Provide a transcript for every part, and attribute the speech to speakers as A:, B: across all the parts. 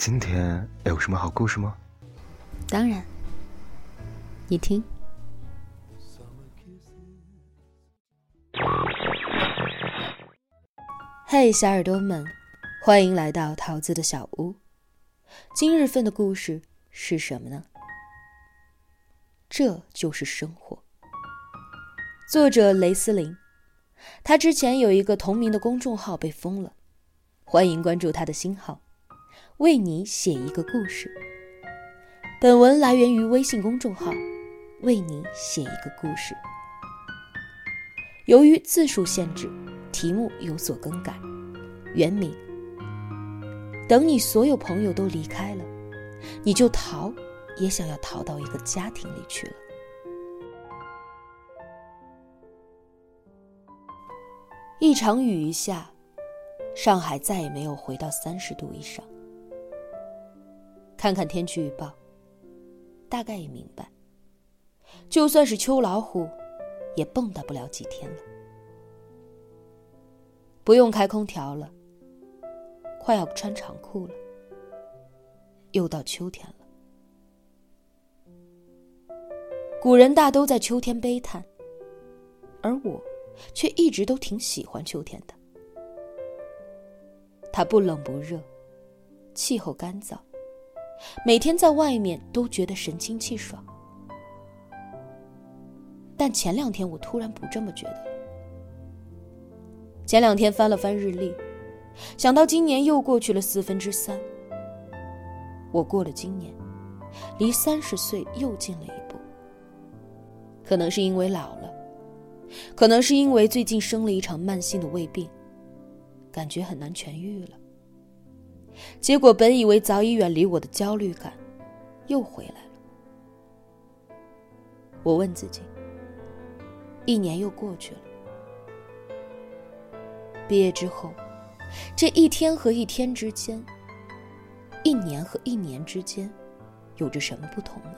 A: 今天有什么好故事吗？
B: 当然，你听。嘿，小耳朵们，欢迎来到桃子的小屋。今日份的故事是什么呢？这就是生活。作者雷思林，他之前有一个同名的公众号被封了，欢迎关注他的新号，为你写一个故事。本文来源于微信公众号，为你写一个故事。由于字数限制，题目有所更改。原名：等你所有朋友都离开了，你就逃，也想要逃到一个家庭里去了。一场雨一下，上海再也没有回到三十度以上。看看天气预报，大概也明白，就算是秋老虎，也蹦跶不了几天了。不用开空调了，快要穿长裤了。又到秋天了。古人大都在秋天悲叹，而我。却一直都挺喜欢秋天的。它不冷不热，气候干燥，每天在外面都觉得神清气爽。但前两天我突然不这么觉得。前两天翻了翻日历，想到今年又过去了四分之三，我过了今年，离三十岁又近了一步。可能是因为老了。可能是因为最近生了一场慢性的胃病，感觉很难痊愈了。结果本以为早已远离我的焦虑感，又回来了。我问自己：一年又过去了，毕业之后，这一天和一天之间，一年和一年之间，有着什么不同呢？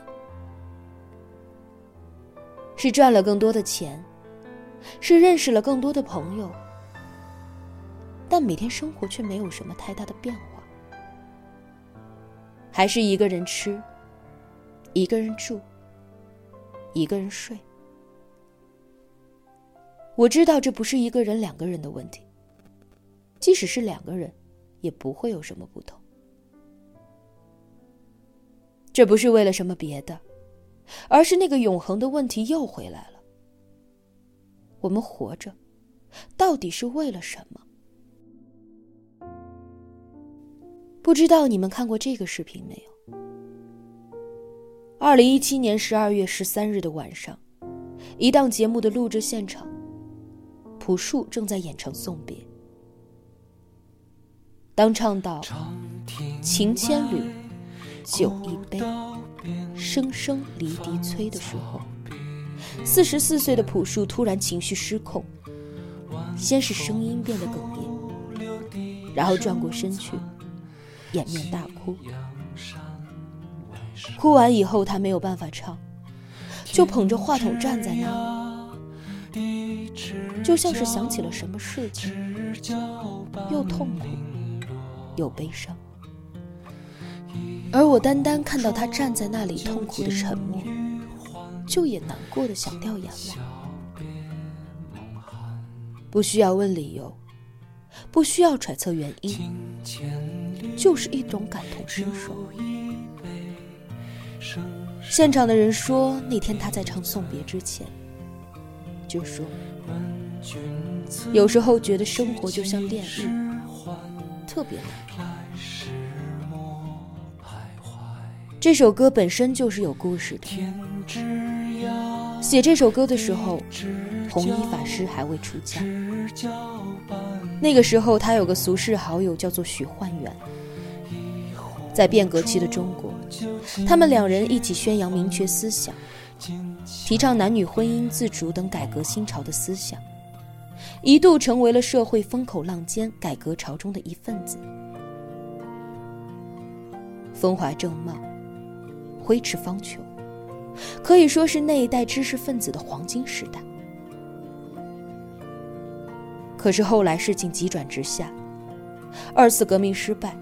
B: 是赚了更多的钱？是认识了更多的朋友，但每天生活却没有什么太大的变化，还是一个人吃，一个人住，一个人睡。我知道这不是一个人、两个人的问题，即使是两个人，也不会有什么不同。这不是为了什么别的，而是那个永恒的问题又回来了。我们活着，到底是为了什么？不知道你们看过这个视频没有？二零一七年十二月十三日的晚上，一档节目的录制现场，朴树正在演唱送别。当唱到“情千缕，酒一杯，声声离笛催”的时候。四十四岁的朴树突然情绪失控，先是声音变得哽咽，然后转过身去，掩面大哭。哭完以后，他没有办法唱，就捧着话筒站在那里，就像是想起了什么事情，又痛苦又悲伤。而我单单看到他站在那里痛苦的沉默。就也难过的想掉眼泪，不需要问理由，不需要揣测原因，就是一种感同身受。现场的人说，那天他在唱送别之前，就说，有时候觉得生活就像炼狱，特别难。这首歌本身就是有故事的。写这首歌的时候，弘一法师还未出家。那个时候，他有个俗世好友叫做许焕元。在变革期的中国，他们两人一起宣扬民权思想，提倡男女婚姻自主等改革新潮的思想，一度成为了社会风口浪尖改革潮中的一份子。风华正茂，挥斥方遒。可以说是那一代知识分子的黄金时代。可是后来事情急转直下，二次革命失败，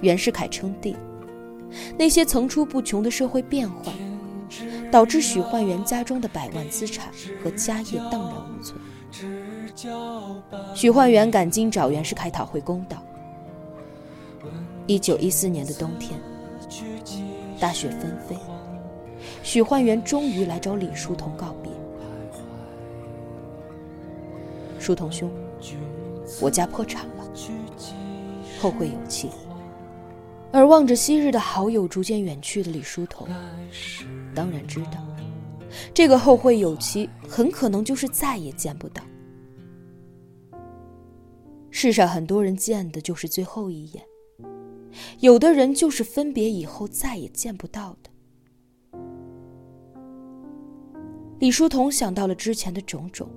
B: 袁世凯称帝，那些层出不穷的社会变化，导致许焕元家中的百万资产和家业荡然无存。许焕元赶紧找袁世凯讨回公道。一九一四年的冬天，大雪纷飞，许焕元终于来找李叔同告别。书童兄，我家破产了，后会有期。而望着昔日的好友逐渐远去的李书同，当然知道，这个后会有期很可能就是再也见不到。世上很多人见的就是最后一眼，有的人就是分别以后再也见不到的。李书同想到了之前的种种。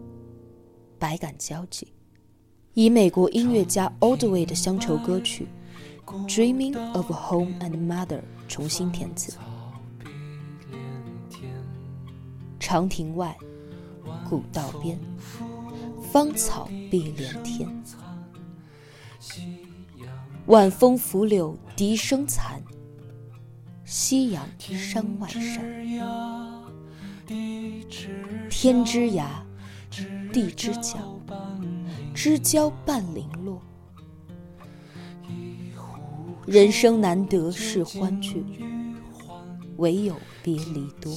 B: 百感交集，以美国音乐家 Oldway 的乡愁歌曲《Dreaming of Home and Mother》重新填词。长亭外，古道边，芳草碧连天。晚风拂柳笛声残，夕阳山外山。天之涯。地之角，知交半零落。人生难得是欢聚，唯有别离多。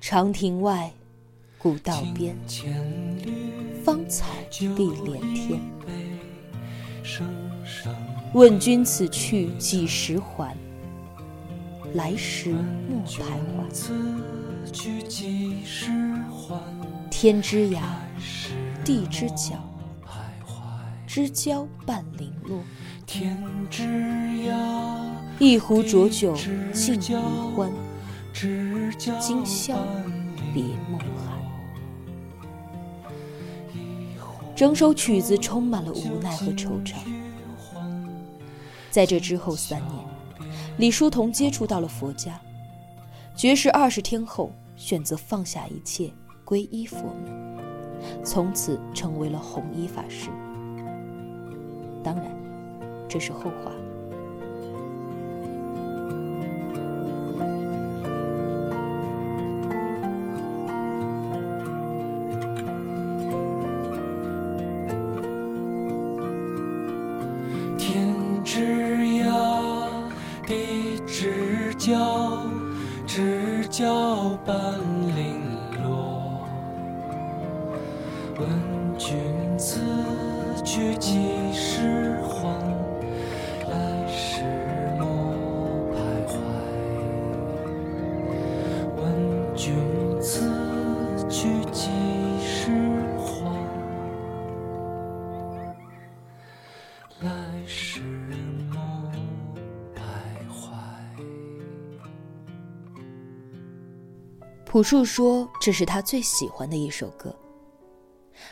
B: 长亭外，古道边，芳草碧连天。问君此去几时还？来时莫徘徊。天之涯，地之角，知交半零落。天之涯一壶浊酒尽余欢，今宵别梦寒。整首曲子充满了无奈和惆怅。在这之后三年，李叔同接触到了佛家。绝食二十天后，选择放下一切，皈依佛门，从此成为了弘一法师。当然，这是后话。朴树说：“这是他最喜欢的一首歌，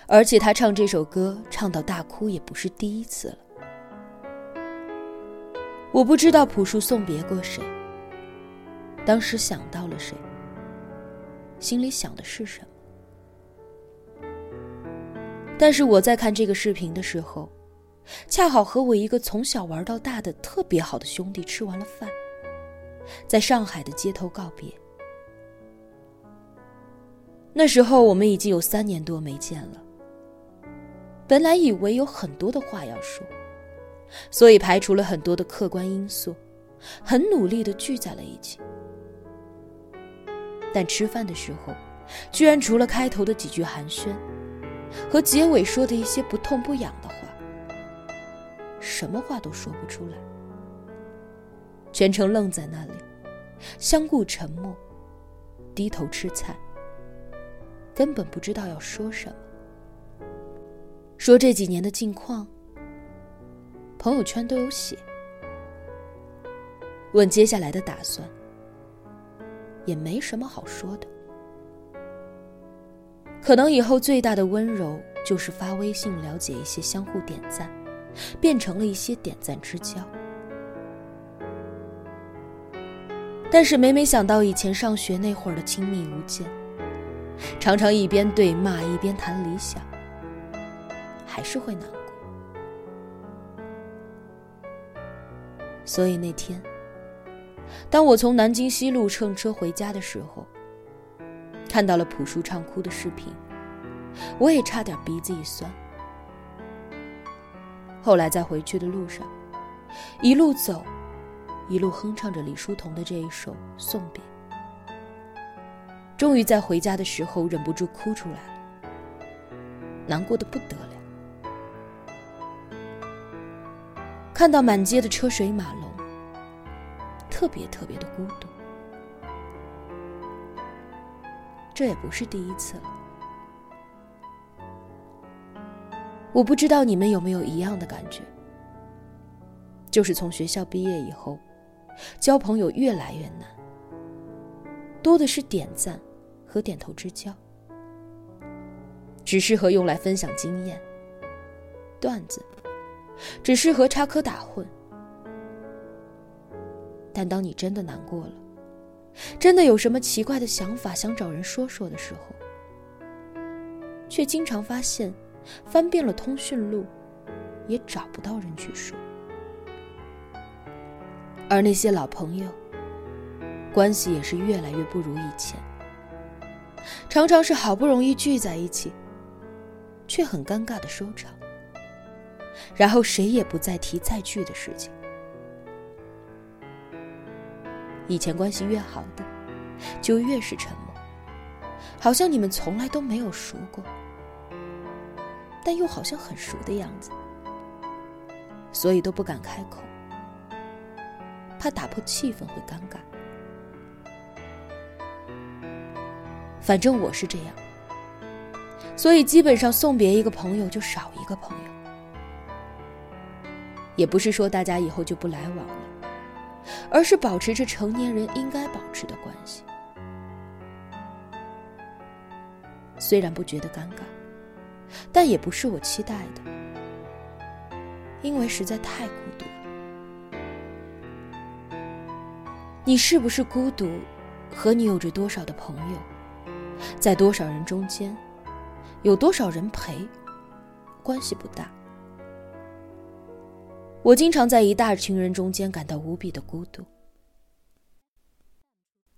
B: 而且他唱这首歌唱到大哭也不是第一次了。”我不知道朴树送别过谁，当时想到了谁，心里想的是什么。但是我在看这个视频的时候，恰好和我一个从小玩到大的特别好的兄弟吃完了饭，在上海的街头告别。那时候我们已经有三年多没见了。本来以为有很多的话要说，所以排除了很多的客观因素，很努力的聚在了一起。但吃饭的时候，居然除了开头的几句寒暄，和结尾说的一些不痛不痒的话，什么话都说不出来，全程愣在那里，相顾沉默，低头吃菜。根本不知道要说什么，说这几年的近况，朋友圈都有写。问接下来的打算，也没什么好说的。可能以后最大的温柔就是发微信了解一些，相互点赞，变成了一些点赞之交。但是每每想到以前上学那会儿的亲密无间。常常一边对骂一边谈理想，还是会难过。所以那天，当我从南京西路乘车回家的时候，看到了朴树唱哭的视频，我也差点鼻子一酸。后来在回去的路上，一路走，一路哼唱着李叔同的这一首《送别》，终于在回家的时候忍不住哭出来了，难过的不得了。看到满街的车水马龙，特别特别的孤独。这也不是第一次了。我不知道你们有没有一样的感觉，就是从学校毕业以后，交朋友越来越难，多的是点赞和点头之交，只适合用来分享经验、段子，只适合插科打诨。但当你真的难过了，真的有什么奇怪的想法想找人说说的时候，却经常发现。翻遍了通讯录，也找不到人去说。而那些老朋友，关系也是越来越不如以前。常常是好不容易聚在一起，却很尴尬的收场。然后谁也不再提再聚的事情。以前关系越好的，就越是沉默，好像你们从来都没有熟过。但又好像很熟的样子，所以都不敢开口，怕打破气氛会尴尬。反正我是这样，所以基本上送别一个朋友就少一个朋友。也不是说大家以后就不来往了，而是保持着成年人应该保持的关系。虽然不觉得尴尬。但也不是我期待的，因为实在太孤独了。你是不是孤独，和你有着多少的朋友，在多少人中间，有多少人陪，关系不大。我经常在一大群人中间感到无比的孤独，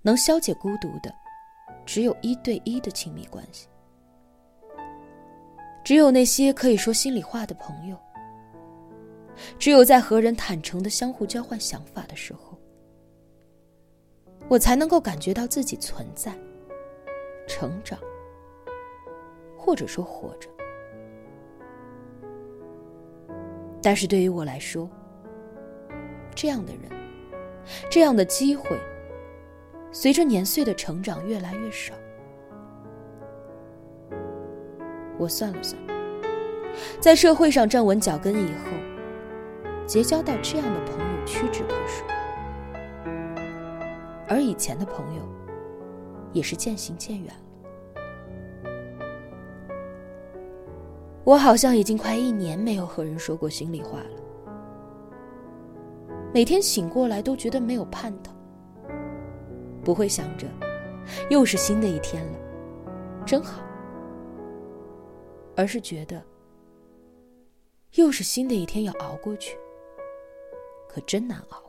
B: 能消解孤独的，只有一对一的亲密关系。只有那些可以说心里话的朋友，只有在和人坦诚的相互交换想法的时候，我才能够感觉到自己存在、成长，或者说活着。但是对于我来说，这样的人，这样的机会，随着年岁的成长越来越少。我算了算，在社会上站稳脚跟以后，结交到这样的朋友屈指可数，而以前的朋友也是渐行渐远了。我好像已经快一年没有和人说过心里话了，每天醒过来都觉得没有盼头，不会想着又是新的一天了，真好。而是觉得，又是新的一天要熬过去，可真难熬。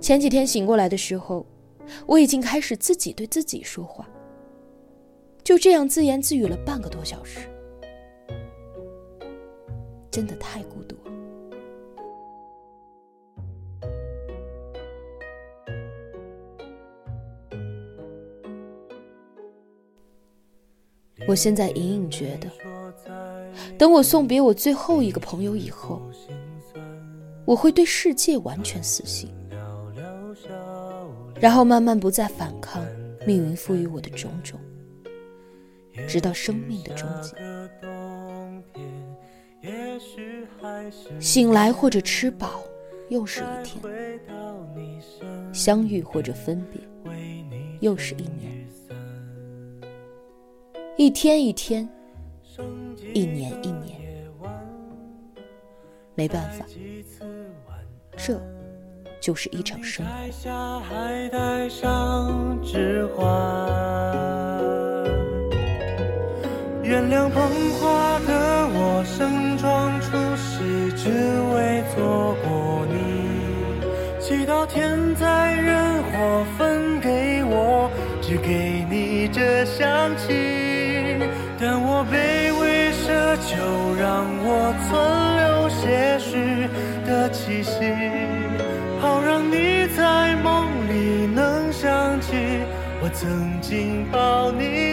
B: 前几天醒过来的时候，我已经开始自己对自己说话，就这样自言自语了半个多小时，真的太孤独了。我现在隐隐觉得，等我送别我最后一个朋友以后，我会对世界完全死心，然后慢慢不再反抗命运赋予我的种种，直到生命的终结。醒来或者吃饱，又是一天；相遇或者分别，又是一年。一天一天，一年一年，没办法，这就是一场生活。
C: 摘下还带上指环，原谅捧花的我盛装出席，只为错过你。祈祷天灾人祸分给我，只给你这香气。但我卑微奢求，让我存留些许的气息，曾经抱你。